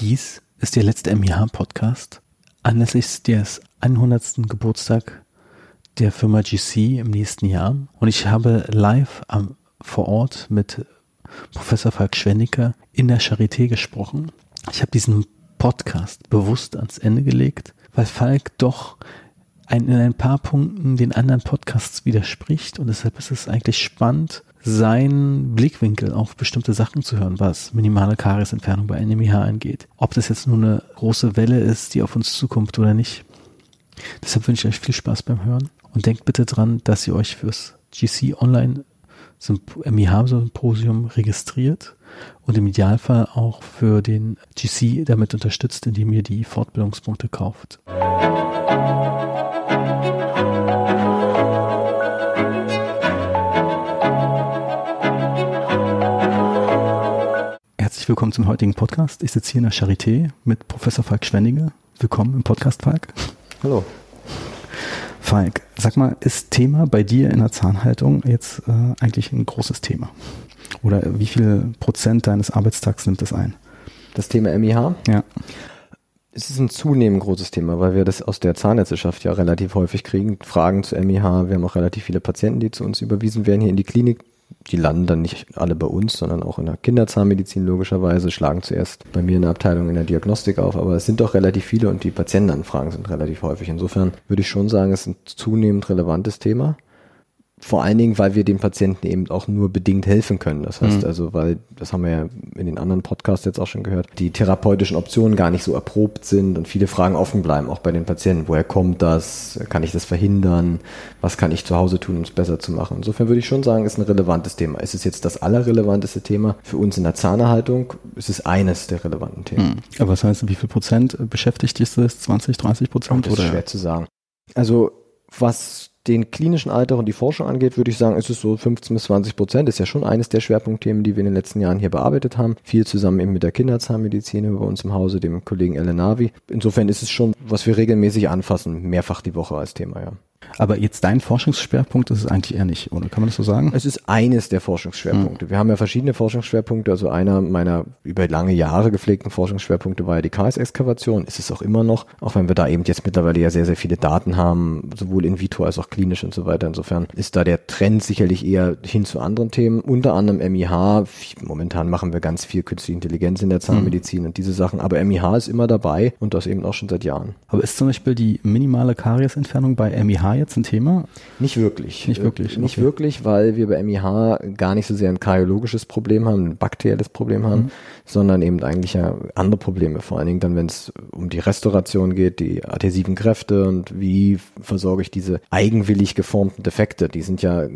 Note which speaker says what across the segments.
Speaker 1: Dies ist der letzte MIH-Podcast anlässlich des 100. Geburtstag der Firma GC im nächsten Jahr. Und ich habe live am, vor Ort mit Professor Falk Schwenniker in der Charité gesprochen. Ich habe diesen Podcast bewusst ans Ende gelegt, weil Falk doch ein, in ein paar Punkten den anderen Podcasts widerspricht und deshalb ist es eigentlich spannend, seinen Blickwinkel auf bestimmte Sachen zu hören, was minimale Kariesentfernung bei NMIH angeht. Ob das jetzt nur eine große Welle ist, die auf uns zukommt oder nicht. Deshalb wünsche ich euch viel Spaß beim Hören und denkt bitte dran, dass ihr euch fürs GC Online MIH-Symposium registriert und im Idealfall auch für den GC damit unterstützt, indem ihr die Fortbildungspunkte kauft. Herzlich willkommen zum heutigen Podcast. Ich sitze hier in der Charité mit Professor Falk Schwendige. Willkommen im Podcast, Falk.
Speaker 2: Hallo.
Speaker 1: Falk, sag mal, ist Thema bei dir in der Zahnhaltung jetzt äh, eigentlich ein großes Thema? Oder wie viel Prozent deines Arbeitstags nimmt das ein?
Speaker 2: Das Thema MIH?
Speaker 1: Ja.
Speaker 2: Es ist ein zunehmend großes Thema, weil wir das aus der Zahnärzteschaft ja relativ häufig kriegen. Fragen zu MIH. Wir haben auch relativ viele Patienten, die zu uns überwiesen werden hier in die Klinik die landen dann nicht alle bei uns, sondern auch in der Kinderzahnmedizin logischerweise, schlagen zuerst bei mir in der Abteilung in der Diagnostik auf, aber es sind doch relativ viele und die Patientenanfragen sind relativ häufig. Insofern würde ich schon sagen, es ist ein zunehmend relevantes Thema. Vor allen Dingen, weil wir den Patienten eben auch nur bedingt helfen können. Das heißt mhm. also, weil, das haben wir ja in den anderen Podcasts jetzt auch schon gehört, die therapeutischen Optionen gar nicht so erprobt sind und viele Fragen offen bleiben, auch bei den Patienten. Woher kommt das? Kann ich das verhindern? Was kann ich zu Hause tun, um es besser zu machen? Insofern würde ich schon sagen, ist ein relevantes Thema. Ist es jetzt das allerrelevanteste Thema für uns in der Zahnerhaltung? Ist es eines der relevanten Themen. Mhm.
Speaker 1: Aber was heißt, wie viel Prozent beschäftigt ist das? 20, 30 Prozent?
Speaker 2: Das ist schwer zu sagen. Also, was den klinischen Alltag und die Forschung angeht, würde ich sagen, ist es so 15 bis 20 Prozent. Ist ja schon eines der Schwerpunktthemen, die wir in den letzten Jahren hier bearbeitet haben. Viel zusammen eben mit der Kinderzahnmedizin bei uns im Hause, dem Kollegen Ellen Navi. Insofern ist es schon, was wir regelmäßig anfassen, mehrfach die Woche als Thema, ja.
Speaker 1: Aber jetzt dein Forschungsschwerpunkt ist es eigentlich eher nicht, oder kann man das so sagen?
Speaker 2: Es ist eines der Forschungsschwerpunkte. Mhm. Wir haben ja verschiedene Forschungsschwerpunkte. Also einer meiner über lange Jahre gepflegten Forschungsschwerpunkte war ja die KS-Exkavation. Ist es auch immer noch, auch wenn wir da eben jetzt mittlerweile ja sehr, sehr viele Daten haben, sowohl in vitro als auch klinisch und so weiter. Insofern ist da der Trend sicherlich eher hin zu anderen Themen, unter anderem MIH. Momentan machen wir ganz viel künstliche Intelligenz in der Zahnmedizin mhm. und diese Sachen. Aber MIH ist immer dabei und das eben auch schon seit Jahren.
Speaker 1: Aber ist zum Beispiel die minimale Kariesentfernung bei MIH jetzt ein Thema?
Speaker 2: Nicht wirklich.
Speaker 1: Nicht wirklich.
Speaker 2: Nicht okay. wirklich, weil wir bei MIH gar nicht so sehr ein kardiologisches Problem haben, ein bakterielles Problem haben, mhm. Sondern eben eigentlich ja andere Probleme. Vor allen Dingen dann, wenn es um die Restauration geht, die adhesiven Kräfte und wie versorge ich diese eigenwillig geformten Defekte. Die sind ja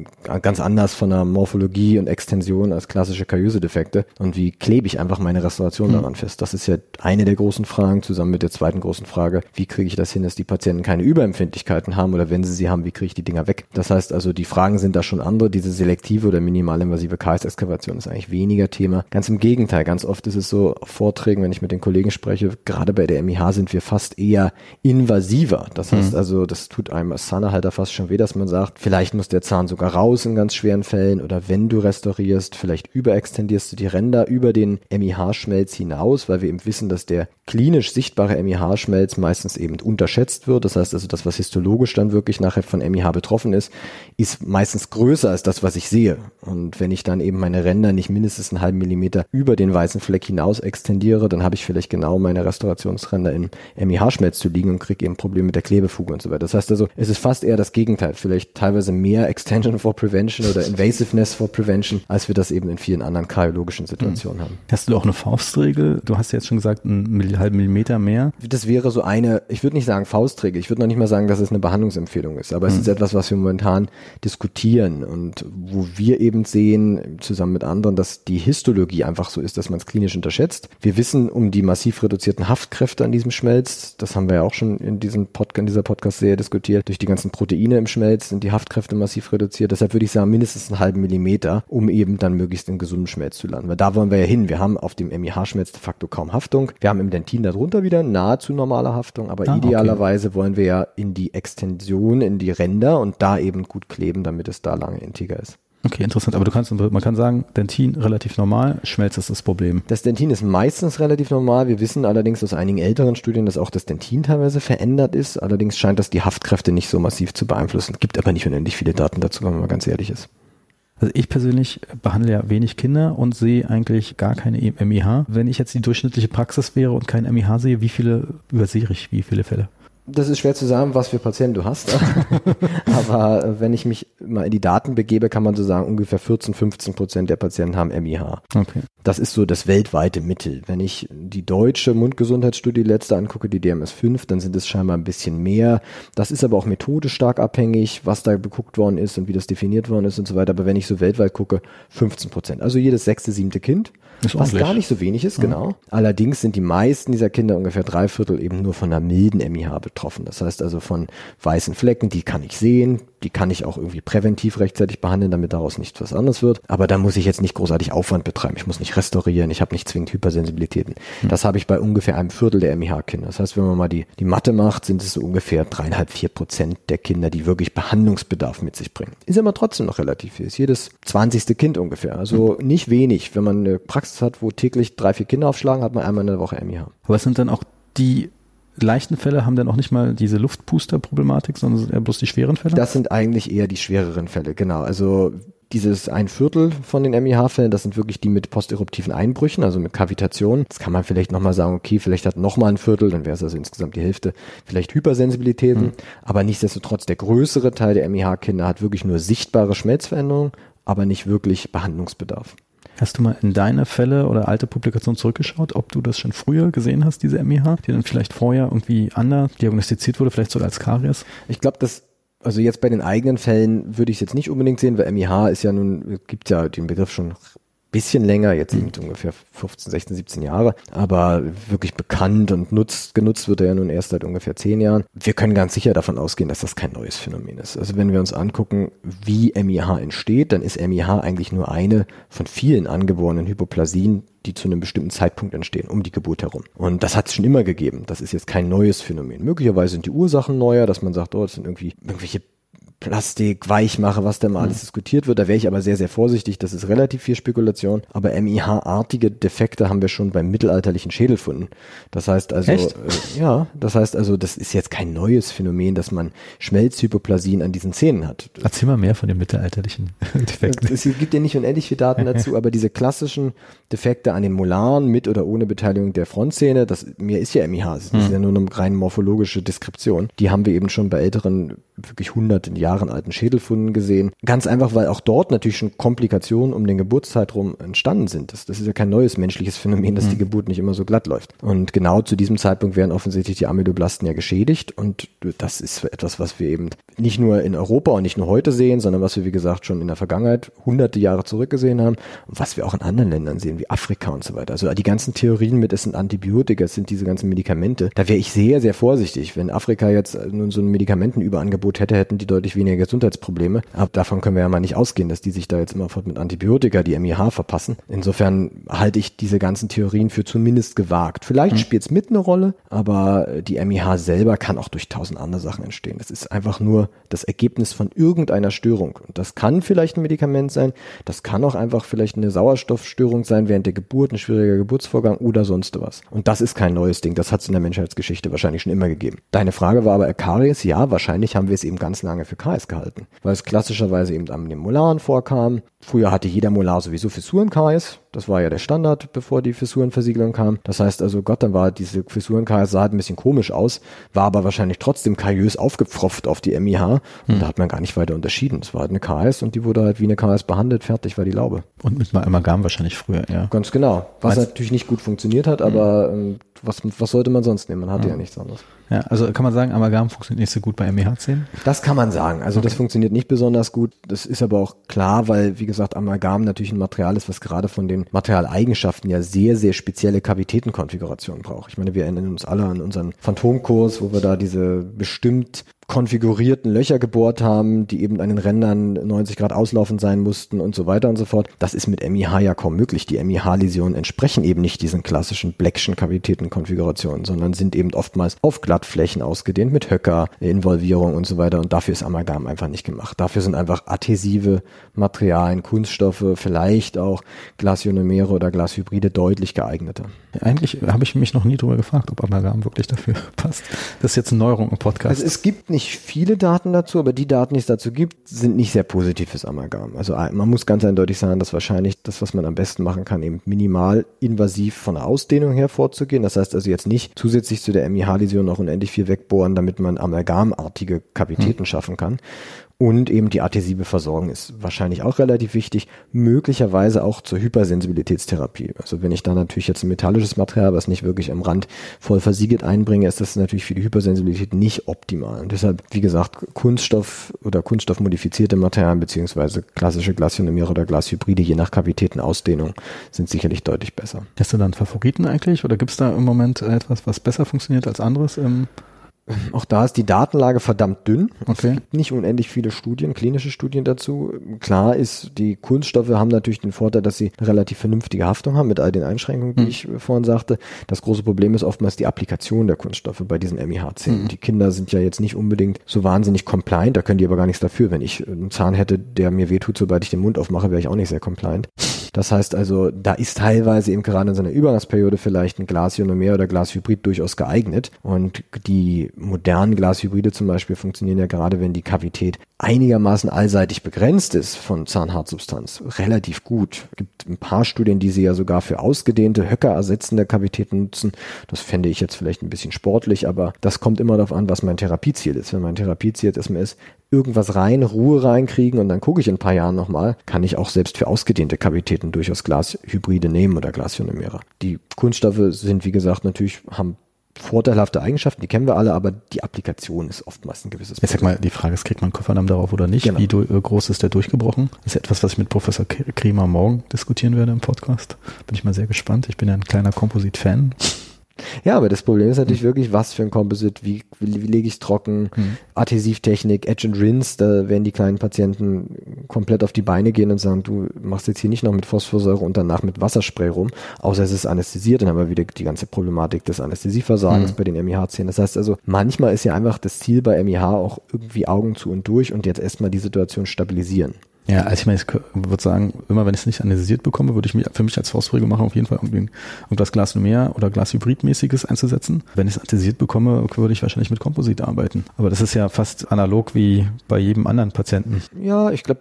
Speaker 2: ganz anders von der Morphologie und Extension als klassische Kariöse-Defekte. Und wie klebe ich einfach meine Restauration mhm. daran fest? Das ist ja eine der großen Fragen, zusammen mit der zweiten großen Frage, wie kriege ich das hin, dass die Patienten keine Überempfindlichkeiten haben oder wenn sie sie haben, wie kriege ich die Dinger weg? Das heißt also, die Fragen sind da schon andere. Diese selektive oder minimalinvasive KS-Exkavation ist eigentlich weniger Thema. Ganz im Gegenteil, ganz oft ist es so Vorträgen, wenn ich mit den Kollegen spreche, gerade bei der MIH sind wir fast eher invasiver. Das heißt mhm. also, das tut einem als Zahnhalter fast schon weh, dass man sagt, vielleicht muss der Zahn sogar raus in ganz schweren Fällen oder wenn du restaurierst, vielleicht überextendierst du die Ränder über den MIH-Schmelz hinaus, weil wir eben wissen, dass der klinisch sichtbare MIH-Schmelz meistens eben unterschätzt wird. Das heißt also, das, was histologisch dann wirklich nachher von MIH betroffen ist, ist meistens größer als das, was ich sehe. Und wenn ich dann eben meine Ränder nicht mindestens einen halben Millimeter über den weißen Fleck hinaus extendiere, dann habe ich vielleicht genau meine Restaurationsränder im MIH-Schmelz zu liegen und kriege eben Probleme mit der Klebefuge und so weiter. Das heißt also, es ist fast eher das Gegenteil. Vielleicht teilweise mehr Extension for Prevention oder Invasiveness for Prevention, als wir das eben in vielen anderen kardiologischen Situationen mhm. haben.
Speaker 1: Hast du auch eine Faustregel? Du hast ja jetzt schon gesagt, einen halben Millimeter mehr.
Speaker 2: Das wäre so eine, ich würde nicht sagen Faustregel, ich würde noch nicht mal sagen, dass es eine Behandlungsempfehlung ist, aber mhm. es ist etwas, was wir momentan diskutieren und wo wir eben sehen, zusammen mit anderen, dass die Histologie einfach so ist, dass man es klinisch unterschätzt. Wir wissen um die massiv reduzierten Haftkräfte an diesem Schmelz, das haben wir ja auch schon in diesem Podcast, in dieser Podcast-Serie diskutiert. Durch die ganzen Proteine im Schmelz sind die Haftkräfte massiv reduziert. Deshalb würde ich sagen, mindestens einen halben Millimeter, um eben dann möglichst in gesundem Schmelz zu landen. Weil da wollen wir ja hin. Wir haben auf dem MIH-Schmelz de facto kaum Haftung. Wir haben im Dentin darunter wieder nahezu normale Haftung, aber ah, idealerweise okay. wollen wir ja in die Extension, in die Ränder und da eben gut kleben, damit es da lange integer ist.
Speaker 1: Okay, interessant. Aber du kannst, man kann sagen, Dentin relativ normal, Schmelz ist das Problem.
Speaker 2: Das Dentin ist meistens relativ normal. Wir wissen allerdings aus einigen älteren Studien, dass auch das Dentin teilweise verändert ist. Allerdings scheint das die Haftkräfte nicht so massiv zu beeinflussen. Gibt aber nicht unendlich viele Daten dazu, wenn man mal ganz ehrlich ist.
Speaker 1: Also ich persönlich behandle ja wenig Kinder und sehe eigentlich gar keine MIH. Wenn ich jetzt die durchschnittliche Praxis wäre und kein MIH sehe, wie viele übersehe ich, wie viele Fälle?
Speaker 2: Das ist schwer zu sagen, was für Patienten du hast. Aber äh, wenn ich mich mal in die Daten begebe, kann man so sagen, ungefähr 14, 15 Prozent der Patienten haben MIH. Okay. Das ist so das weltweite Mittel. Wenn ich die deutsche Mundgesundheitsstudie letzte angucke, die DMS5, dann sind es scheinbar ein bisschen mehr. Das ist aber auch methodisch stark abhängig, was da geguckt worden ist und wie das definiert worden ist und so weiter. Aber wenn ich so weltweit gucke, 15 Prozent. Also jedes sechste, siebte Kind. Ist was gar nicht so wenig ist, genau. Allerdings sind die meisten dieser Kinder, ungefähr drei Viertel, eben nur von einer milden MIH betroffen. Das heißt also von weißen Flecken, die kann ich sehen, die kann ich auch irgendwie präventiv rechtzeitig behandeln, damit daraus nichts was anderes wird. Aber da muss ich jetzt nicht großartig Aufwand betreiben. Ich muss nicht restaurieren, ich habe nicht zwingend Hypersensibilitäten. Hm. Das habe ich bei ungefähr einem Viertel der MIH-Kinder. Das heißt, wenn man mal die, die Mathe macht, sind es so ungefähr dreieinhalb, vier Prozent der Kinder, die wirklich Behandlungsbedarf mit sich bringen. Ist aber trotzdem noch relativ viel. Ist jedes zwanzigste Kind ungefähr. Also hm. nicht wenig. Wenn man eine Praxis hat, wo täglich drei, vier Kinder aufschlagen, hat man einmal in der Woche MIH.
Speaker 1: Aber es sind dann auch die leichten Fälle haben dann auch nicht mal diese Luftpuster-Problematik, sondern eher bloß die schweren Fälle?
Speaker 2: Das sind eigentlich eher die schwereren Fälle, genau. Also dieses ein Viertel von den MIH-Fällen, das sind wirklich die mit posteruptiven Einbrüchen, also mit Kavitation. Das kann man vielleicht nochmal sagen, okay, vielleicht hat nochmal ein Viertel, dann wäre es also insgesamt die Hälfte, vielleicht Hypersensibilitäten. Mhm. Aber nichtsdestotrotz, der größere Teil der MIH-Kinder hat wirklich nur sichtbare Schmelzveränderungen, aber nicht wirklich Behandlungsbedarf.
Speaker 1: Hast du mal in deine Fälle oder alte Publikationen zurückgeschaut, ob du das schon früher gesehen hast, diese MIH, die dann vielleicht vorher irgendwie anders diagnostiziert wurde, vielleicht sogar als Karies?
Speaker 2: Ich glaube, das also jetzt bei den eigenen Fällen würde ich es jetzt nicht unbedingt sehen, weil MIH ist ja nun, gibt ja den Begriff schon bisschen länger, jetzt eben ungefähr 15, 16, 17 Jahre, aber wirklich bekannt und nutzt, genutzt wird er ja nun erst seit ungefähr 10 Jahren. Wir können ganz sicher davon ausgehen, dass das kein neues Phänomen ist. Also wenn wir uns angucken, wie MIH entsteht, dann ist MIH eigentlich nur eine von vielen angeborenen Hypoplasien, die zu einem bestimmten Zeitpunkt entstehen, um die Geburt herum. Und das hat es schon immer gegeben. Das ist jetzt kein neues Phänomen. Möglicherweise sind die Ursachen neuer, dass man sagt, oh, das sind irgendwie irgendwelche Plastik, Weichmache, was da mal alles mhm. diskutiert wird. Da wäre ich aber sehr, sehr vorsichtig. Das ist relativ viel Spekulation. Aber MIH-artige Defekte haben wir schon beim mittelalterlichen Schädelfunden. Das heißt also, äh, ja, das heißt also, das ist jetzt kein neues Phänomen, dass man Schmelzhypoplasien an diesen Zähnen hat.
Speaker 1: Erzähl mal mehr von den mittelalterlichen Defekten.
Speaker 2: Es gibt ja nicht unendlich viele Daten dazu, aber diese klassischen Defekte an den Molaren mit oder ohne Beteiligung der Frontzähne, das mir ist ja MIH, das ist hm. ja nur eine rein morphologische Deskription. Die haben wir eben schon bei älteren, wirklich hunderten Jahren Jahren alten Schädelfunden gesehen. Ganz einfach, weil auch dort natürlich schon Komplikationen um den Geburtszeitraum entstanden sind. Das, das ist ja kein neues menschliches Phänomen, dass mhm. die Geburt nicht immer so glatt läuft. Und genau zu diesem Zeitpunkt werden offensichtlich die Amyloblasten ja geschädigt und das ist etwas, was wir eben nicht nur in Europa und nicht nur heute sehen, sondern was wir, wie gesagt, schon in der Vergangenheit hunderte Jahre zurückgesehen haben und was wir auch in anderen Ländern sehen, wie Afrika und so weiter. Also die ganzen Theorien mit, es sind Antibiotika, es sind diese ganzen Medikamente. Da wäre ich sehr, sehr vorsichtig. Wenn Afrika jetzt nun so ein Medikamentenüberangebot hätte, hätten die deutlich weniger weniger Gesundheitsprobleme. Aber davon können wir ja mal nicht ausgehen, dass die sich da jetzt immerfort mit Antibiotika die MIH verpassen. Insofern halte ich diese ganzen Theorien für zumindest gewagt. Vielleicht mhm. spielt es mit eine Rolle, aber die MIH selber kann auch durch tausend andere Sachen entstehen. Das ist einfach nur das Ergebnis von irgendeiner Störung. Und das kann vielleicht ein Medikament sein, das kann auch einfach vielleicht eine Sauerstoffstörung sein während der Geburt, ein schwieriger Geburtsvorgang oder sonst was. Und das ist kein neues Ding. Das hat es in der Menschheitsgeschichte wahrscheinlich schon immer gegeben. Deine Frage war aber Karies. Ja, wahrscheinlich haben wir es eben ganz lange für Karies Karies gehalten, weil es klassischerweise eben an den Molaren vorkam. Früher hatte jeder Molar sowieso Fissurenkaries. Das war ja der Standard, bevor die Fissurenversiegelung kam. Das heißt also, Gott, dann war diese Fissurenkaries sah halt ein bisschen komisch aus, war aber wahrscheinlich trotzdem kariös aufgepfropft auf die MIH und hm. da hat man gar nicht weiter unterschieden. Es war halt eine KS und die wurde halt wie eine KS behandelt, fertig war die Laube.
Speaker 1: Und mit Amalgam wahrscheinlich früher, ja.
Speaker 2: Ganz genau. Was Meinst natürlich nicht gut funktioniert hat, hm. aber ähm, was, was sollte man sonst nehmen? Man hatte ja, ja nichts anderes.
Speaker 1: Ja, also kann man sagen, Amalgam funktioniert nicht so gut bei MEH10?
Speaker 2: Das kann man sagen. Also okay. das funktioniert nicht besonders gut. Das ist aber auch klar, weil, wie gesagt, Amalgam natürlich ein Material ist, was gerade von den Materialeigenschaften ja sehr, sehr spezielle Kavitätenkonfigurationen braucht. Ich meine, wir erinnern uns alle an unseren Phantomkurs, wo wir da diese bestimmt konfigurierten Löcher gebohrt haben, die eben an den Rändern 90 Grad auslaufend sein mussten und so weiter und so fort. Das ist mit MIH ja kaum möglich. Die MIH-Läsionen entsprechen eben nicht diesen klassischen Blackschen Kavitätenkonfigurationen, sondern sind eben oftmals auf Glattflächen ausgedehnt mit Höcker, Involvierung und so weiter. Und dafür ist Amalgam einfach nicht gemacht. Dafür sind einfach adhesive Materialien, Kunststoffe, vielleicht auch Glasionomere oder Glashybride deutlich geeigneter.
Speaker 1: Eigentlich habe ich mich noch nie darüber gefragt, ob Amalgam wirklich dafür passt. Das ist jetzt eine Neuerung im Podcast.
Speaker 2: Also es gibt nicht viele Daten dazu, aber die Daten, die es dazu gibt, sind nicht sehr positiv fürs Amalgam. Also äh, man muss ganz eindeutig sagen, dass wahrscheinlich das, was man am besten machen kann, eben minimal invasiv von der Ausdehnung her vorzugehen. Das heißt also jetzt nicht zusätzlich zu der MIH-Läsion noch unendlich viel wegbohren, damit man amalgamartige Kavitäten hm. schaffen kann. Und eben die adhesive Versorgung ist wahrscheinlich auch relativ wichtig, möglicherweise auch zur Hypersensibilitätstherapie. Also wenn ich da natürlich jetzt ein metallisches Material, was nicht wirklich am Rand voll versiegelt einbringe, ist das natürlich für die Hypersensibilität nicht optimal. Und deshalb, wie gesagt, Kunststoff oder kunststoffmodifizierte Materialien beziehungsweise klassische Glasionomere oder Glashybride je nach Kavitätenausdehnung sind sicherlich deutlich besser.
Speaker 1: Hast du dann Favoriten eigentlich oder gibt es da im Moment etwas, was besser funktioniert als anderes im
Speaker 2: auch da ist die Datenlage verdammt dünn. Okay. Es gibt nicht unendlich viele Studien, klinische Studien dazu. Klar ist, die Kunststoffe haben natürlich den Vorteil, dass sie eine relativ vernünftige Haftung haben mit all den Einschränkungen, die hm. ich vorhin sagte. Das große Problem ist oftmals die Applikation der Kunststoffe bei diesen MIH-10. Hm. Die Kinder sind ja jetzt nicht unbedingt so wahnsinnig compliant, da können die aber gar nichts dafür. Wenn ich einen Zahn hätte, der mir wehtut, sobald ich den Mund aufmache, wäre ich auch nicht sehr compliant. Das heißt also, da ist teilweise eben gerade in seiner Übergangsperiode vielleicht ein Glasionomer oder Glashybrid durchaus geeignet. Und die modernen Glashybride zum Beispiel funktionieren ja gerade, wenn die Kavität einigermaßen allseitig begrenzt ist von Zahnhartsubstanz, relativ gut. Es gibt ein paar Studien, die sie ja sogar für ausgedehnte, Höcker ersetzende Kavitäten nutzen. Das fände ich jetzt vielleicht ein bisschen sportlich, aber das kommt immer darauf an, was mein Therapieziel ist. Wenn mein Therapieziel erstmal ist, irgendwas rein, Ruhe reinkriegen und dann gucke ich in ein paar Jahren nochmal, kann ich auch selbst für ausgedehnte Kavitäten durchaus Glashybride nehmen oder Glasionomere. Die Kunststoffe sind, wie gesagt, natürlich, haben vorteilhafte Eigenschaften, die kennen wir alle, aber die Applikation ist oftmals ein gewisses
Speaker 1: Problem. Ich sag mal, die Frage ist, kriegt man Koffernamen darauf oder nicht? Genau. Wie äh, groß ist der durchgebrochen? Das ist etwas, was ich mit Professor Kremer morgen diskutieren werde im Podcast. Bin ich mal sehr gespannt. Ich bin ja ein kleiner Komposit-Fan.
Speaker 2: Ja, aber das Problem ist natürlich mhm. wirklich, was für ein Composite, wie, wie, wie lege ich es trocken, mhm. Adhäsivtechnik, Edge and Rinse, da werden die kleinen Patienten komplett auf die Beine gehen und sagen, du machst jetzt hier nicht noch mit Phosphorsäure und danach mit Wasserspray rum, außer es ist anästhesiert, dann haben wir wieder die ganze Problematik des Anästhesieversagens mhm. bei den MIH-Zähnen. Das heißt also, manchmal ist ja einfach das Ziel bei MIH auch irgendwie Augen zu und durch und jetzt erstmal die Situation stabilisieren.
Speaker 1: Ja, also ich meine, ich würde sagen, immer wenn ich es nicht analysiert bekomme, würde ich mich für mich als Faustregel machen, auf jeden Fall irgendwie irgendwas Glasnomer oder Glashybrid-mäßiges einzusetzen. Wenn ich es analysiert bekomme, würde ich wahrscheinlich mit Komposit arbeiten. Aber das ist ja fast analog wie bei jedem anderen Patienten.
Speaker 2: Ja, ich glaube,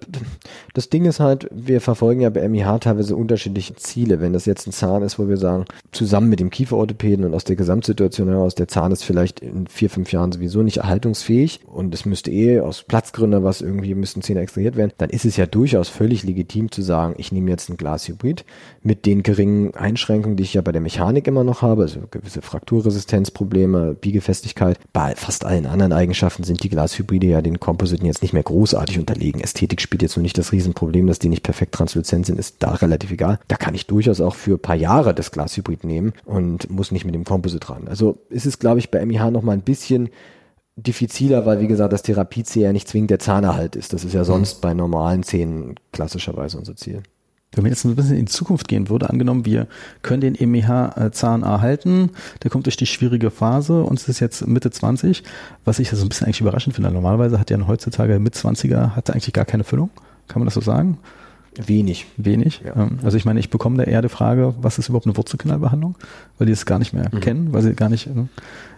Speaker 2: das Ding ist halt, wir verfolgen ja bei MIH teilweise unterschiedliche Ziele. Wenn das jetzt ein Zahn ist, wo wir sagen, zusammen mit dem Kieferorthopäden und aus der Gesamtsituation heraus, der Zahn ist vielleicht in vier, fünf Jahren sowieso nicht erhaltungsfähig und es müsste eh aus Platzgründen was irgendwie müssten Zähne extrahiert werden, dann ist es ja durchaus völlig legitim zu sagen, ich nehme jetzt ein Glashybrid mit den geringen Einschränkungen, die ich ja bei der Mechanik immer noch habe, also gewisse Frakturresistenzprobleme, Biegefestigkeit. Bei fast allen anderen Eigenschaften sind die Glashybride ja den Kompositen jetzt nicht mehr großartig unterlegen. Ästhetik spielt jetzt nur nicht das Riesenproblem, dass die nicht perfekt transluzent sind, ist da relativ egal. Da kann ich durchaus auch für ein paar Jahre das Glashybrid nehmen und muss nicht mit dem Composite ran. Also ist es, glaube ich, bei MIH noch mal ein bisschen diffiziler, weil wie gesagt, das Therapieziel ja nicht zwingend der Zahnerhalt ist. Das ist ja mhm. sonst bei normalen Zähnen klassischerweise unser Ziel.
Speaker 1: Wenn wir jetzt ein bisschen in die Zukunft gehen würde, angenommen, wir können den MEH-Zahn erhalten, der kommt durch die schwierige Phase und es ist jetzt Mitte 20, was ich so ein bisschen eigentlich überraschend finde. Normalerweise hat ja heutzutage mit 20er hat eigentlich gar keine Füllung. Kann man das so sagen?
Speaker 2: Wenig.
Speaker 1: Wenig. Ja. Ähm, also ich meine, ich bekomme da eher die Frage, was ist überhaupt eine Wurzelkanalbehandlung? Weil die es gar nicht mehr mhm. kennen, weil sie gar nicht.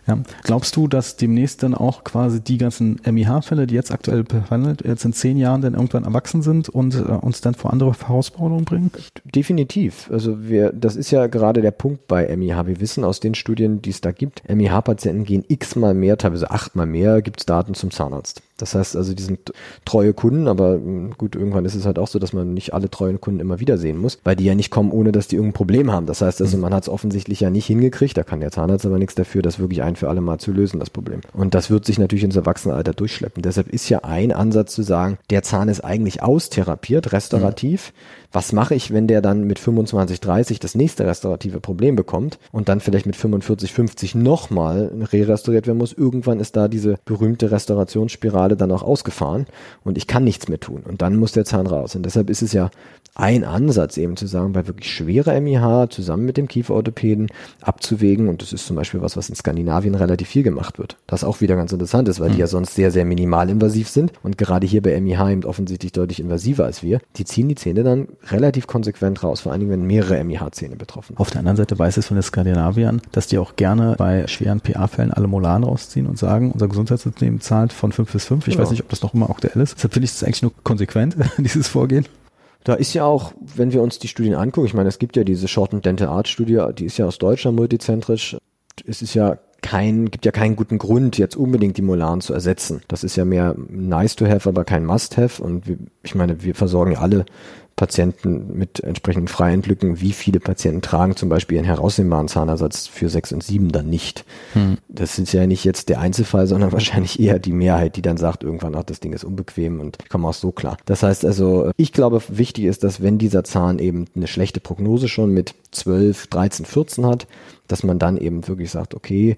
Speaker 1: Ja. Glaubst du, dass demnächst dann auch quasi die ganzen MIH-Fälle, die jetzt aktuell behandelt, jetzt in zehn Jahren dann irgendwann erwachsen sind und äh, uns dann vor andere Herausforderungen bringen?
Speaker 2: Definitiv. Also wir, das ist ja gerade der Punkt bei MIH. Wir wissen aus den Studien, die es da gibt, MIH-Patienten gehen x-mal mehr, teilweise achtmal mehr, gibt es Daten zum Zahnarzt. Das heißt also, die sind treue Kunden, aber hm, gut, irgendwann ist es halt auch so, dass man nicht alle treuen Kunden immer wieder sehen muss, weil die ja nicht kommen, ohne dass die irgendein Problem haben. Das heißt also, mhm. man hat es offensichtlich ja nicht hingekriegt, da kann der Zahnarzt aber nichts dafür, das wirklich ein ein für alle Mal zu lösen, das Problem. Und das wird sich natürlich ins Erwachsenenalter durchschleppen. Deshalb ist ja ein Ansatz zu sagen, der Zahn ist eigentlich austherapiert, restaurativ. Mhm. Was mache ich, wenn der dann mit 25, 30 das nächste restaurative Problem bekommt und dann vielleicht mit 45, 50 nochmal re-restauriert werden muss? Irgendwann ist da diese berühmte Restaurationsspirale dann auch ausgefahren und ich kann nichts mehr tun. Und dann muss der Zahn raus. Und deshalb ist es ja ein Ansatz eben zu sagen, bei wirklich schwerer MIH zusammen mit dem Kieferorthopäden abzuwägen. Und das ist zum Beispiel was, was in Skandinavien relativ viel gemacht wird. Das auch wieder ganz interessant ist, weil mhm. die ja sonst sehr, sehr minimalinvasiv sind und gerade hier bei MIH eben offensichtlich deutlich invasiver als wir. Die ziehen die Zähne dann relativ konsequent raus, vor allen Dingen, wenn mehrere MIH-Zähne betroffen sind.
Speaker 1: Auf der anderen Seite weiß es von den Skandinaviern, dass die auch gerne bei schweren PA-Fällen alle Molaren rausziehen und sagen, unser Gesundheitssystem zahlt von 5 bis 5. Ich ja. weiß nicht, ob das noch immer aktuell ist. Deshalb finde ich es eigentlich nur konsequent, dieses Vorgehen.
Speaker 2: Da ist ja auch, wenn wir uns die Studien angucken, ich meine, es gibt ja diese Shorten Dental Art Studie, die ist ja aus Deutschland multizentrisch. Es ist ja kein, gibt ja keinen guten Grund, jetzt unbedingt die Molaren zu ersetzen. Das ist ja mehr nice to have, aber kein must have. Und ich meine, wir versorgen alle Patienten mit entsprechenden freien Lücken, wie viele Patienten tragen zum Beispiel einen herausnehmbaren Zahnersatz für sechs und sieben dann nicht. Hm. Das ist ja nicht jetzt der Einzelfall, sondern wahrscheinlich eher die Mehrheit, die dann sagt irgendwann, ach, das Ding ist unbequem und ich komme auch so klar. Das heißt also, ich glaube, wichtig ist, dass wenn dieser Zahn eben eine schlechte Prognose schon mit 12, 13, 14 hat, dass man dann eben wirklich sagt, okay,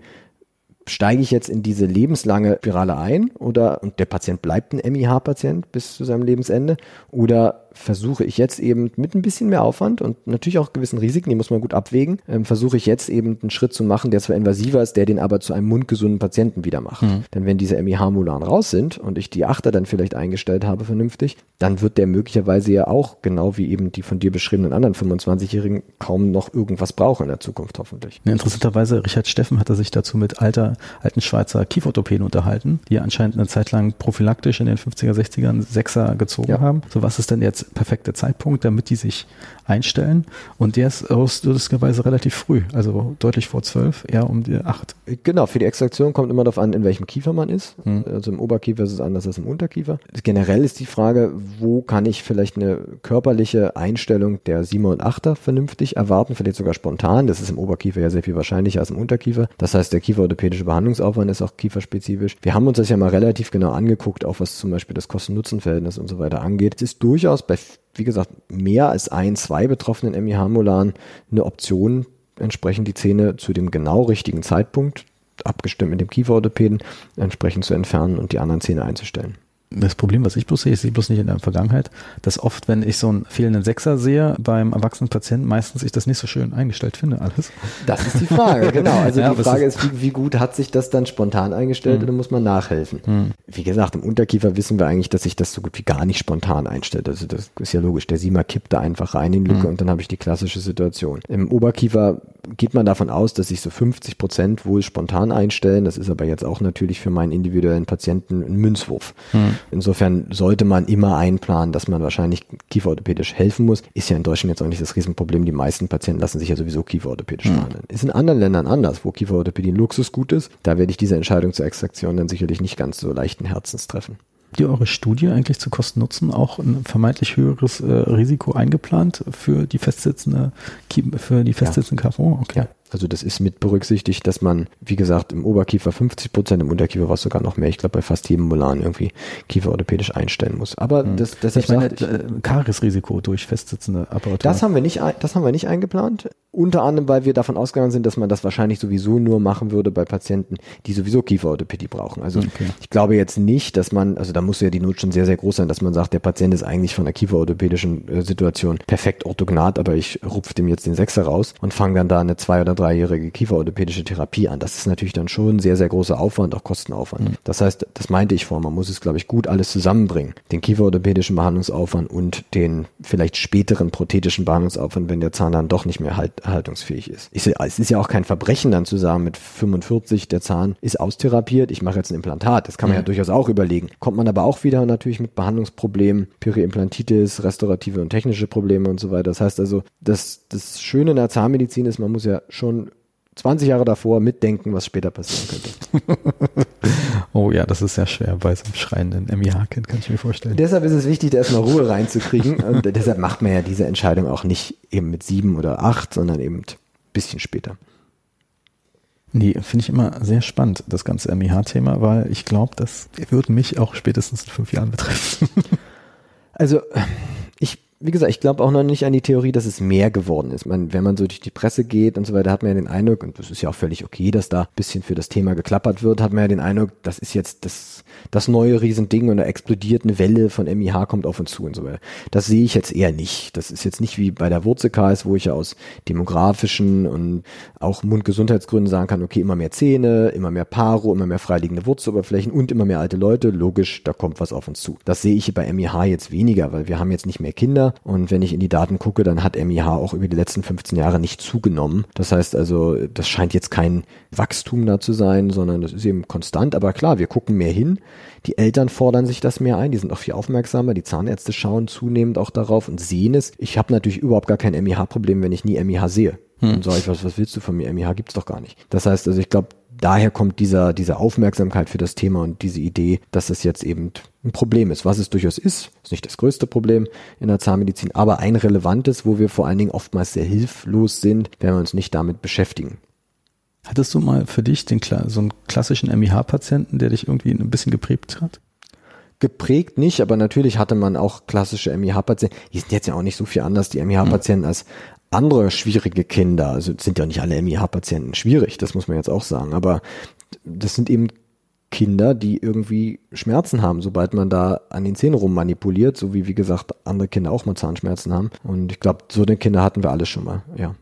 Speaker 2: steige ich jetzt in diese lebenslange Spirale ein oder und der Patient bleibt ein MIH-Patient bis zu seinem Lebensende oder versuche ich jetzt eben mit ein bisschen mehr Aufwand und natürlich auch gewissen Risiken, die muss man gut abwägen, ähm, versuche ich jetzt eben einen Schritt zu machen, der zwar invasiver ist, der den aber zu einem mundgesunden Patienten wieder macht. Mhm. Denn wenn diese MIH-Molaren raus sind und ich die Achter dann vielleicht eingestellt habe vernünftig, dann wird der möglicherweise ja auch, genau wie eben die von dir beschriebenen anderen 25-Jährigen, kaum noch irgendwas brauchen in der Zukunft hoffentlich.
Speaker 1: Ja, interessanterweise, Richard Steffen hatte sich dazu mit alter, alten Schweizer Kieferorthopäden unterhalten, die anscheinend eine Zeit lang prophylaktisch in den 50er, 60ern Sechser gezogen ja. haben. So was ist denn jetzt perfekte Zeitpunkt, damit die sich einstellen. Und der ist lustigerweise relativ früh, also deutlich vor zwölf, eher um die acht.
Speaker 2: Genau, für die Extraktion kommt immer darauf an, in welchem Kiefer man ist. Hm. Also im Oberkiefer ist es anders als im Unterkiefer. Generell ist die Frage, wo kann ich vielleicht eine körperliche Einstellung der Siebener und Achter vernünftig erwarten, vielleicht sogar spontan. Das ist im Oberkiefer ja sehr viel wahrscheinlicher als im Unterkiefer. Das heißt, der kieferorthopädische Behandlungsaufwand ist auch kieferspezifisch. Wir haben uns das ja mal relativ genau angeguckt, auch was zum Beispiel das Kosten-Nutzen-Verhältnis und so weiter angeht. Es ist durchaus bei wie gesagt, mehr als ein, zwei betroffenen MIH-Molaren eine Option, entsprechend die Zähne zu dem genau richtigen Zeitpunkt, abgestimmt mit dem Kieferorthopäden, entsprechend zu entfernen und die anderen Zähne einzustellen
Speaker 1: das Problem, was ich bloß sehe, ich sehe bloß nicht in der Vergangenheit, dass oft, wenn ich so einen fehlenden Sechser sehe beim erwachsenen Patienten, meistens ich das nicht so schön eingestellt finde, alles.
Speaker 2: Das ist die Frage, genau. Also ja, die Frage ist, wie, wie, gut hat sich das dann spontan eingestellt mhm. oder muss man nachhelfen? Mhm. Wie gesagt, im Unterkiefer wissen wir eigentlich, dass sich das so gut wie gar nicht spontan einstellt. Also das ist ja logisch. Der Siemer kippt da einfach rein in die Lücke mhm. und dann habe ich die klassische Situation. Im Oberkiefer geht man davon aus, dass sich so 50 Prozent wohl spontan einstellen. Das ist aber jetzt auch natürlich für meinen individuellen Patienten ein Münzwurf. Mhm. Insofern sollte man immer einplanen, dass man wahrscheinlich kieferorthopädisch helfen muss. Ist ja in Deutschland jetzt auch nicht das Riesenproblem. Die meisten Patienten lassen sich ja sowieso kieferorthopädisch mhm. behandeln. Ist in anderen Ländern anders, wo Kieferorthopädie ein Luxusgut ist. Da werde ich diese Entscheidung zur Extraktion dann sicherlich nicht ganz so leichten Herzens treffen.
Speaker 1: Habt ihr eure Studie eigentlich zu Kosten-Nutzen auch ein vermeintlich höheres äh, Risiko eingeplant für die festsitzende, für die festsitzende ja. KV?
Speaker 2: Okay. Ja. Also das ist mit berücksichtigt, dass man, wie gesagt, im Oberkiefer 50 Prozent, im Unterkiefer war es sogar noch mehr. Ich glaube, bei fast jedem Molaren irgendwie kieferorthopädisch einstellen muss. Aber hm. das, das
Speaker 1: ich meine, äh, Karisrisiko durch festsitzende Apparatur.
Speaker 2: Das haben wir nicht, das haben wir nicht eingeplant. Unter anderem, weil wir davon ausgegangen sind, dass man das wahrscheinlich sowieso nur machen würde bei Patienten, die sowieso Kieferorthopädie brauchen. Also okay. ich glaube jetzt nicht, dass man, also da muss ja die Not schon sehr, sehr groß sein, dass man sagt, der Patient ist eigentlich von der kieferorthopädischen äh, Situation perfekt orthognat, aber ich rupfe dem jetzt den Sechser raus und fange dann da eine zwei- oder dreijährige kieferorthopädische Therapie an. Das ist natürlich dann schon sehr, sehr großer Aufwand, auch Kostenaufwand. Mhm. Das heißt, das meinte ich vor, man muss es, glaube ich, gut alles zusammenbringen. Den kieferorthopädischen Behandlungsaufwand und den vielleicht späteren prothetischen Behandlungsaufwand, wenn der Zahn dann doch nicht mehr halt, haltungsfähig ist. Ich, es ist ja auch kein Verbrechen dann zu sagen, mit 45 der Zahn ist austherapiert, ich mache jetzt ein Implantat. Das kann man mhm. ja durchaus auch überlegen. Kommt man aber auch wieder natürlich mit Behandlungsproblemen, Periimplantitis, restaurative und technische Probleme und so weiter. Das heißt also, das, das Schöne in der Zahnmedizin ist, man muss ja schon 20 Jahre davor mitdenken, was später passieren könnte.
Speaker 1: oh ja, das ist sehr schwer bei so einem schreienden MIH-Kind, kann ich mir vorstellen.
Speaker 2: Deshalb ist es wichtig, da erstmal Ruhe reinzukriegen. Und deshalb macht man ja diese Entscheidung auch nicht eben mit sieben oder acht, sondern eben ein bisschen später.
Speaker 1: Nee, finde ich immer sehr spannend, das ganze MIH-Thema, weil ich glaube, das wird mich auch spätestens in fünf Jahren betreffen.
Speaker 2: Also ich wie gesagt, ich glaube auch noch nicht an die Theorie, dass es mehr geworden ist. Man, wenn man so durch die Presse geht und so weiter, hat man ja den Eindruck, und das ist ja auch völlig okay, dass da ein bisschen für das Thema geklappert wird, hat man ja den Eindruck, das ist jetzt das, das neue Riesending und da explodiert eine Welle von MIH kommt auf uns zu und so weiter. Das sehe ich jetzt eher nicht. Das ist jetzt nicht wie bei der Wurzelkreis, wo ich ja aus demografischen und auch Mundgesundheitsgründen sagen kann, okay, immer mehr Zähne, immer mehr Paro, immer mehr freiliegende Wurzeloberflächen und immer mehr alte Leute. Logisch, da kommt was auf uns zu. Das sehe ich bei MIH jetzt weniger, weil wir haben jetzt nicht mehr Kinder und wenn ich in die Daten gucke, dann hat MIH auch über die letzten 15 Jahre nicht zugenommen. Das heißt also, das scheint jetzt kein Wachstum da zu sein, sondern das ist eben konstant. Aber klar, wir gucken mehr hin. Die Eltern fordern sich das mehr ein. Die sind auch viel aufmerksamer. Die Zahnärzte schauen zunehmend auch darauf und sehen es. Ich habe natürlich überhaupt gar kein MIH-Problem, wenn ich nie MIH sehe. Hm. Dann sage ich, was, was willst du von mir? MIH gibt's doch gar nicht. Das heißt also, ich glaube, daher kommt dieser, diese Aufmerksamkeit für das Thema und diese Idee, dass es jetzt eben ein Problem ist. Was es durchaus ist, ist nicht das größte Problem in der Zahnmedizin, aber ein relevantes, wo wir vor allen Dingen oftmals sehr hilflos sind, wenn wir uns nicht damit beschäftigen.
Speaker 1: Hattest du mal für dich den, so einen klassischen MIH-Patienten, der dich irgendwie ein bisschen geprägt hat?
Speaker 2: Geprägt nicht, aber natürlich hatte man auch klassische MIH-Patienten. Die sind jetzt ja auch nicht so viel anders, die MIH-Patienten, als andere schwierige Kinder. Also sind ja nicht alle MIH-Patienten schwierig, das muss man jetzt auch sagen. Aber das sind eben Kinder, die irgendwie Schmerzen haben, sobald man da an den Zähnen rum manipuliert, so wie, wie gesagt, andere Kinder auch mal Zahnschmerzen haben. Und ich glaube, so eine Kinder hatten wir alle schon mal, ja.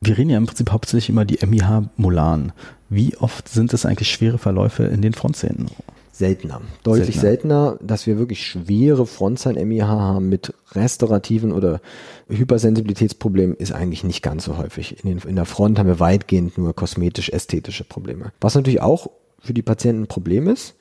Speaker 1: Wir reden ja im Prinzip hauptsächlich immer die MIH-Molaren. Wie oft sind es eigentlich schwere Verläufe in den Frontzähnen?
Speaker 2: Seltener. Deutlich seltener. seltener, dass wir wirklich schwere Frontzahn-MIH haben mit restaurativen oder Hypersensibilitätsproblemen ist eigentlich nicht ganz so häufig. In, den, in der Front haben wir weitgehend nur kosmetisch-ästhetische Probleme. Was natürlich auch für die Patienten ein Problem ist,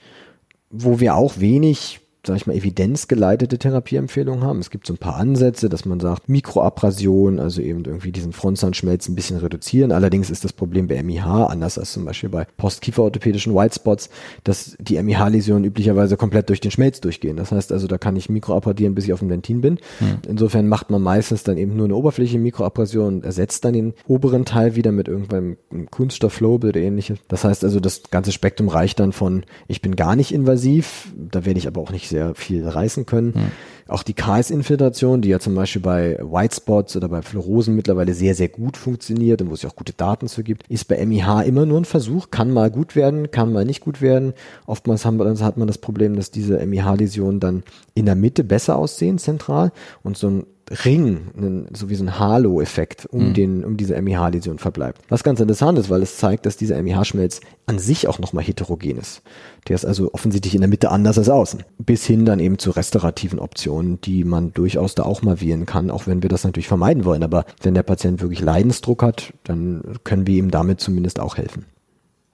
Speaker 2: wo wir auch wenig sag ich mal, evidenzgeleitete Therapieempfehlungen haben. Es gibt so ein paar Ansätze, dass man sagt, Mikroabrasion, also eben irgendwie diesen Frontzahnschmelz ein bisschen reduzieren. Allerdings ist das Problem bei MIH, anders als zum Beispiel bei postkieferorthopädischen White Spots, dass die MIH-Läsionen üblicherweise komplett durch den Schmelz durchgehen. Das heißt also, da kann ich mikroabradieren, bis ich auf dem Ventin bin. Hm. Insofern macht man meistens dann eben nur eine oberflächliche Mikroabrasion und ersetzt dann den oberen Teil wieder mit irgendeinem Kunststoffflow oder ähnliches. Das heißt also, das ganze Spektrum reicht dann von, ich bin gar nicht invasiv, da werde ich aber auch nicht sehr viel reißen können. Mhm. Auch die KS-Infiltration, die ja zum Beispiel bei White Spots oder bei Fluorosen mittlerweile sehr, sehr gut funktioniert und wo es ja auch gute Daten zu gibt, ist bei MIH immer nur ein Versuch, kann mal gut werden, kann mal nicht gut werden. Oftmals haben, hat man das Problem, dass diese MIH-Läsionen dann in der Mitte besser aussehen, zentral, und so ein Ring, so wie so ein Halo-Effekt um mhm. den, um diese MIH-Läsion verbleibt. Was ganz interessant ist, weil es zeigt, dass dieser MIH-Schmelz an sich auch nochmal heterogen ist. Der ist also offensichtlich in der Mitte anders als außen. Bis hin dann eben zu restaurativen Optionen, die man durchaus da auch mal wählen kann, auch wenn wir das natürlich vermeiden wollen. Aber wenn der Patient wirklich Leidensdruck hat, dann können wir ihm damit zumindest auch helfen.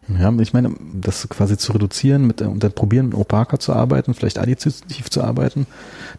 Speaker 1: Ja, ich meine, das quasi zu reduzieren mit, und dann probieren, mit Opaka zu arbeiten, vielleicht additiv zu arbeiten,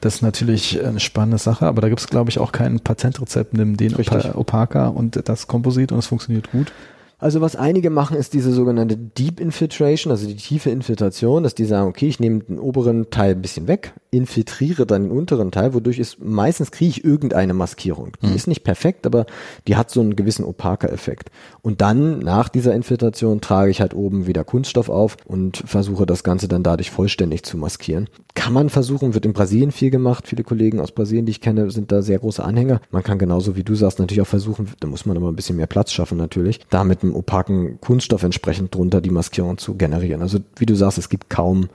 Speaker 1: das ist natürlich eine spannende Sache, aber da gibt es, glaube ich, auch kein Patentrezept, nimm den Richtig. Opaka und das Komposit und es funktioniert gut.
Speaker 2: Also was einige machen, ist diese sogenannte Deep Infiltration, also die tiefe Infiltration, dass die sagen, okay, ich nehme den oberen Teil ein bisschen weg, infiltriere dann den unteren Teil, wodurch ist meistens kriege ich irgendeine Maskierung. Die mhm. ist nicht perfekt, aber die hat so einen gewissen Opaker-Effekt. Und dann nach dieser Infiltration trage ich halt oben wieder Kunststoff auf und versuche das Ganze dann dadurch vollständig zu maskieren. Kann man versuchen, wird in Brasilien viel gemacht. Viele Kollegen aus Brasilien, die ich kenne, sind da sehr große Anhänger. Man kann genauso wie du sagst natürlich auch versuchen, da muss man aber ein bisschen mehr Platz schaffen natürlich, da mit einem opaken Kunststoff entsprechend drunter die Maskierung zu generieren. Also wie du sagst, es gibt kaum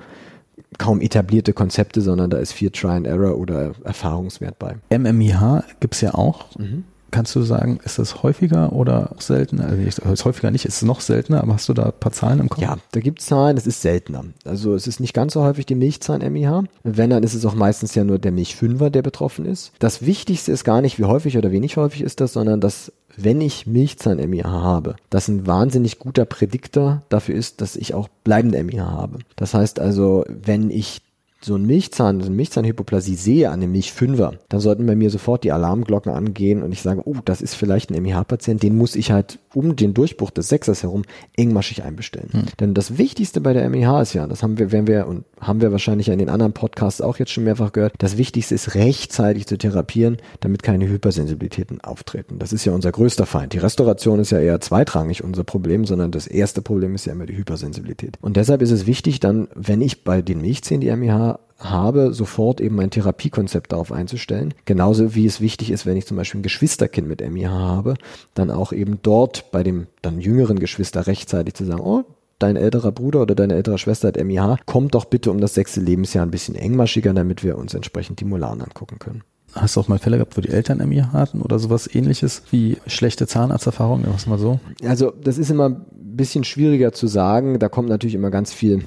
Speaker 2: kaum etablierte Konzepte, sondern da ist viel Try and Error oder Erfahrungswert bei.
Speaker 1: MMIH gibt's ja auch. Mhm. Kannst du sagen, ist das häufiger oder seltener? Also nicht, ist häufiger nicht, ist es noch seltener, aber hast du da ein paar Zahlen im Kopf?
Speaker 2: Ja, da gibt es Zahlen, es ist seltener. Also es ist nicht ganz so häufig die Milchzahn-MIH. Wenn, dann ist es auch meistens ja nur der Milchfünfer, der betroffen ist. Das Wichtigste ist gar nicht, wie häufig oder wenig häufig ist das, sondern dass wenn ich Milchzahn-MIH habe, das ein wahnsinnig guter Prädiktor dafür ist, dass ich auch bleibende MIH habe. Das heißt also, wenn ich so ein Milchzahn, so eine Milchzahnhypoplasie sehe an dem Milchfünfer, dann sollten bei mir sofort die Alarmglocken angehen und ich sage, oh, das ist vielleicht ein MIH-Patient, den muss ich halt um den Durchbruch des Sechsers herum engmaschig einbestellen. Hm. Denn das Wichtigste bei der MEH ist ja, das haben wir, wenn wir und haben wir wahrscheinlich in den anderen Podcasts auch jetzt schon mehrfach gehört, das Wichtigste ist rechtzeitig zu therapieren, damit keine Hypersensibilitäten auftreten. Das ist ja unser größter Feind. Die Restauration ist ja eher zweitrangig unser Problem, sondern das erste Problem ist ja immer die Hypersensibilität. Und deshalb ist es wichtig, dann, wenn ich bei den Milchzähnen die MEH habe, sofort eben mein Therapiekonzept darauf einzustellen. Genauso wie es wichtig ist, wenn ich zum Beispiel ein Geschwisterkind mit MIH habe, dann auch eben dort bei dem dann jüngeren Geschwister rechtzeitig zu sagen, oh, dein älterer Bruder oder deine ältere Schwester hat MIH, kommt doch bitte um das sechste Lebensjahr ein bisschen engmaschiger, damit wir uns entsprechend die Molaren angucken können.
Speaker 1: Hast du auch mal Fälle gehabt, wo die Eltern MIH hatten oder sowas ähnliches wie schlechte Zahnarzterfahrungen, was mal so?
Speaker 2: Also das ist immer ein bisschen schwieriger zu sagen. Da kommt natürlich immer ganz viel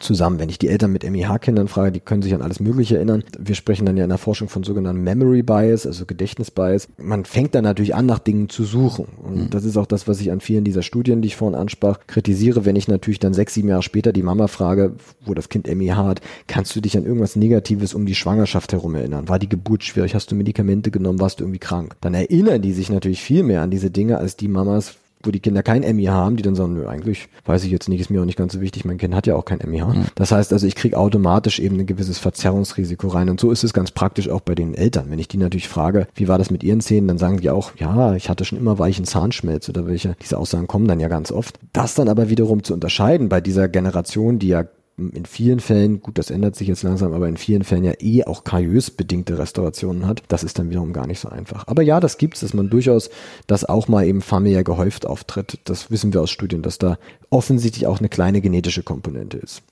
Speaker 2: zusammen. Wenn ich die Eltern mit MIH-Kindern frage, die können sich an alles Mögliche erinnern. Wir sprechen dann ja in der Forschung von sogenannten Memory Bias, also Gedächtnisbias. Man fängt dann natürlich an, nach Dingen zu suchen. Und mhm. das ist auch das, was ich an vielen dieser Studien, die ich vorhin ansprach, kritisiere. Wenn ich natürlich dann sechs, sieben Jahre später die Mama frage, wo das Kind MIH hat, kannst du dich an irgendwas Negatives um die Schwangerschaft herum erinnern? War die Geburt schwierig? Hast du Medikamente genommen? Warst du irgendwie krank? Dann erinnern die sich natürlich viel mehr an diese Dinge als die Mamas, wo die Kinder kein MI haben, die dann sagen, nö, eigentlich weiß ich jetzt nicht, ist mir auch nicht ganz so wichtig, mein Kind hat ja auch kein MIH. Mhm. Das heißt also, ich kriege automatisch eben ein gewisses Verzerrungsrisiko rein und so ist es ganz praktisch auch bei den Eltern. Wenn ich die natürlich frage, wie war das mit ihren Zähnen, dann sagen die auch, ja, ich hatte schon immer weichen Zahnschmelz oder welche, diese Aussagen kommen dann ja ganz oft. Das dann aber wiederum zu unterscheiden bei dieser Generation, die ja in vielen Fällen, gut, das ändert sich jetzt langsam, aber in vielen Fällen ja eh auch kariös bedingte Restaurationen hat, das ist dann wiederum gar nicht so einfach. Aber ja, das gibt's, dass man durchaus das auch mal eben familiär gehäuft auftritt. Das wissen wir aus Studien, dass da offensichtlich auch eine kleine genetische Komponente ist.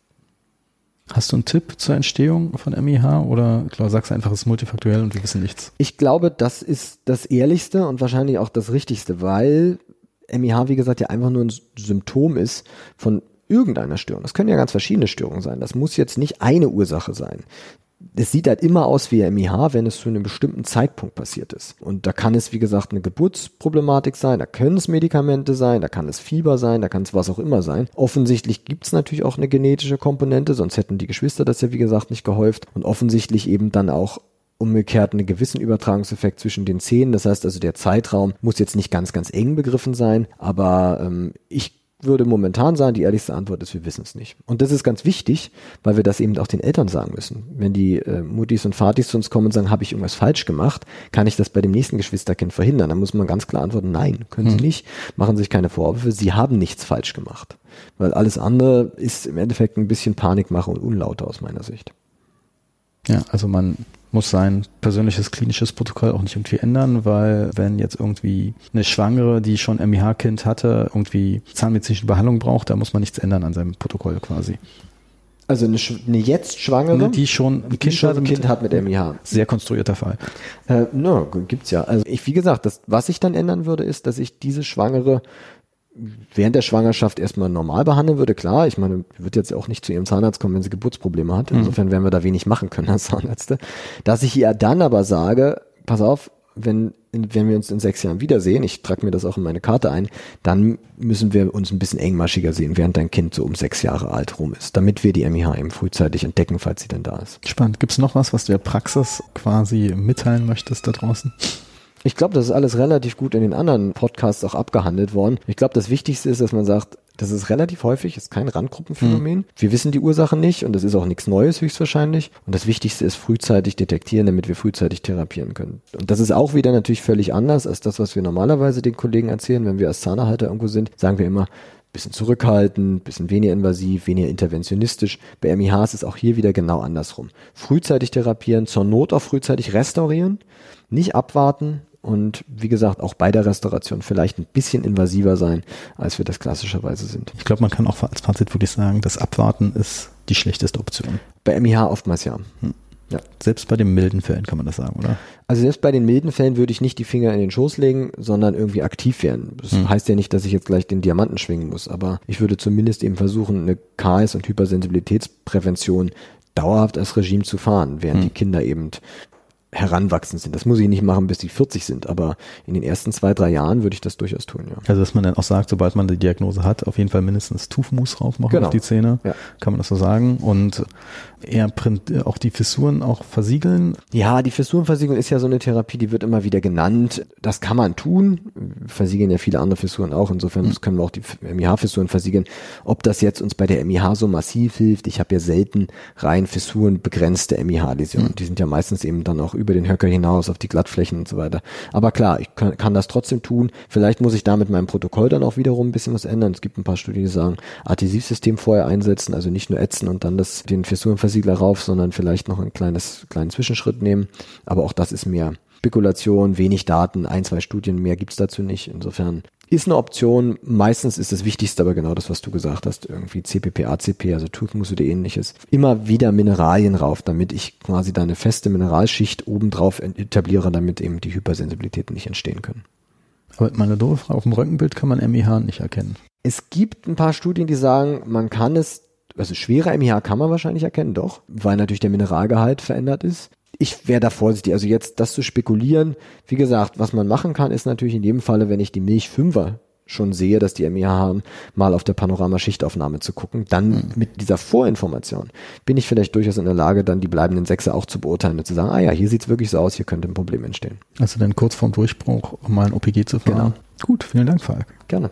Speaker 1: Hast du einen Tipp zur Entstehung von MIH oder klar, sagst du einfach, es ist multifaktuell und wir wissen nichts?
Speaker 2: Ich glaube, das ist das Ehrlichste und wahrscheinlich auch das Richtigste, weil MIH, wie gesagt, ja einfach nur ein Symptom ist von irgendeiner Störung. Das können ja ganz verschiedene Störungen sein. Das muss jetzt nicht eine Ursache sein. Es sieht halt immer aus wie MIH, wenn es zu einem bestimmten Zeitpunkt passiert ist. Und da kann es, wie gesagt, eine Geburtsproblematik sein, da können es Medikamente sein, da kann es Fieber sein, da kann es was auch immer sein. Offensichtlich gibt es natürlich auch eine genetische Komponente, sonst hätten die Geschwister das ja, wie gesagt, nicht gehäuft. Und offensichtlich eben dann auch umgekehrt einen gewissen Übertragungseffekt zwischen den Zähnen. Das heißt also, der Zeitraum muss jetzt nicht ganz, ganz eng begriffen sein, aber ähm, ich würde momentan sagen, die ehrlichste Antwort ist, wir wissen es nicht. Und das ist ganz wichtig, weil wir das eben auch den Eltern sagen müssen. Wenn die äh, Mutis und Vatis zu uns kommen und sagen, habe ich irgendwas falsch gemacht, kann ich das bei dem nächsten Geschwisterkind verhindern? Dann muss man ganz klar antworten, nein, können hm. sie nicht. Machen sich keine Vorwürfe, sie haben nichts falsch gemacht. Weil alles andere ist im Endeffekt ein bisschen Panikmache und unlauter aus meiner Sicht.
Speaker 1: Ja, also man muss sein persönliches klinisches Protokoll auch nicht irgendwie ändern, weil wenn jetzt irgendwie eine Schwangere, die schon MIH-Kind hatte, irgendwie zahnmedizinische Behandlung braucht, da muss man nichts ändern an seinem Protokoll quasi.
Speaker 2: Also eine, eine jetzt Schwangere,
Speaker 1: eine, die schon
Speaker 2: ein Kind, schon ein kind hat mit MIH.
Speaker 1: Sehr konstruierter Fall.
Speaker 2: Äh, no, gibt's ja. Also ich, wie gesagt, das, was ich dann ändern würde, ist, dass ich diese Schwangere während der Schwangerschaft erstmal normal behandeln würde, klar, ich meine, wird jetzt auch nicht zu ihrem Zahnarzt kommen, wenn sie Geburtsprobleme hat. Mhm. Insofern werden wir da wenig machen können als Zahnärzte. Dass ich ihr dann aber sage, pass auf, wenn, wenn wir uns in sechs Jahren wiedersehen, ich trage mir das auch in meine Karte ein, dann müssen wir uns ein bisschen engmaschiger sehen, während dein Kind so um sechs Jahre alt rum ist, damit wir die MIH eben frühzeitig entdecken, falls sie denn da ist.
Speaker 1: Spannend. Gibt es noch was, was du der Praxis quasi mitteilen möchtest da draußen?
Speaker 2: Ich glaube, das ist alles relativ gut in den anderen Podcasts auch abgehandelt worden. Ich glaube, das Wichtigste ist, dass man sagt, das ist relativ häufig, ist kein Randgruppenphänomen. Mhm. Wir wissen die Ursache nicht und das ist auch nichts Neues höchstwahrscheinlich. Und das Wichtigste ist frühzeitig detektieren, damit wir frühzeitig therapieren können. Und das ist auch wieder natürlich völlig anders als das, was wir normalerweise den Kollegen erzählen, wenn wir als Zahnerhalter irgendwo sind. Sagen wir immer, bisschen zurückhaltend, bisschen weniger invasiv, weniger interventionistisch. Bei MIH ist es auch hier wieder genau andersrum. Frühzeitig therapieren, zur Not auch frühzeitig restaurieren, nicht abwarten, und wie gesagt, auch bei der Restauration vielleicht ein bisschen invasiver sein, als wir das klassischerweise sind.
Speaker 1: Ich glaube, man kann auch als Fazit wirklich sagen, das Abwarten ist die schlechteste Option.
Speaker 2: Bei MIH oftmals ja. Hm.
Speaker 1: Ja. Selbst bei den milden Fällen kann man das sagen, oder?
Speaker 2: Also selbst bei den milden Fällen würde ich nicht die Finger in den Schoß legen, sondern irgendwie aktiv werden. Das hm. heißt ja nicht, dass ich jetzt gleich den Diamanten schwingen muss, aber ich würde zumindest eben versuchen, eine KS- und Hypersensibilitätsprävention dauerhaft als Regime zu fahren, während hm. die Kinder eben heranwachsend sind. Das muss ich nicht machen, bis die 40 sind, aber in den ersten zwei, drei Jahren würde ich das durchaus tun, ja.
Speaker 1: Also dass man dann auch sagt, sobald man die Diagnose hat, auf jeden Fall mindestens Tufmus drauf machen
Speaker 2: Genau.
Speaker 1: auf die Zähne.
Speaker 2: Ja.
Speaker 1: Kann man das so sagen? Und eher auch die Fissuren auch versiegeln.
Speaker 2: Ja, die Fissurenversiegelung ist ja so eine Therapie, die wird immer wieder genannt. Das kann man tun. Wir versiegeln ja viele andere Fissuren auch. Insofern können wir auch die MIH-Fissuren versiegeln. Ob das jetzt uns bei der MIH so massiv hilft, ich habe ja selten rein Fissuren begrenzte MIH-Läsionen. Die sind ja meistens eben dann auch über den Höcker hinaus auf die Glattflächen und so weiter. Aber klar, ich kann, kann das trotzdem tun. Vielleicht muss ich da mit meinem Protokoll dann auch wiederum ein bisschen was ändern. Es gibt ein paar Studien, die sagen, Adhäsivsystem vorher einsetzen, also nicht nur ätzen und dann das, den Fissurenversiegler rauf, sondern vielleicht noch ein kleines, kleinen Zwischenschritt nehmen. Aber auch das ist mehr Spekulation, wenig Daten, ein, zwei Studien, mehr gibt's dazu nicht. Insofern ist eine Option. Meistens ist das Wichtigste aber genau das, was du gesagt hast, irgendwie CPP, ACP, also Toothmus oder ähnliches. Immer wieder Mineralien rauf, damit ich quasi da eine feste Mineralschicht obendrauf etabliere, damit eben die Hypersensibilitäten nicht entstehen können.
Speaker 1: Aber meine doofe Frage, auf dem Röntgenbild kann man MIH nicht erkennen.
Speaker 2: Es gibt ein paar Studien, die sagen, man kann es, also schwere MIH kann man wahrscheinlich erkennen, doch, weil natürlich der Mineralgehalt verändert ist. Ich wäre da vorsichtig, also jetzt das zu spekulieren. Wie gesagt, was man machen kann, ist natürlich in jedem Falle, wenn ich die Milch Fünfer schon sehe, dass die MIH haben, mal auf der Panorama-Schichtaufnahme zu gucken. Dann mit dieser Vorinformation bin ich vielleicht durchaus in der Lage, dann die bleibenden Sechser auch zu beurteilen und zu sagen, ah ja, hier sieht's wirklich so aus, hier könnte ein Problem entstehen.
Speaker 1: Also dann kurz vorm Durchbruch, um mal ein OPG zu fahren.
Speaker 2: Genau.
Speaker 1: Gut, vielen Dank, Falk.
Speaker 2: Gerne.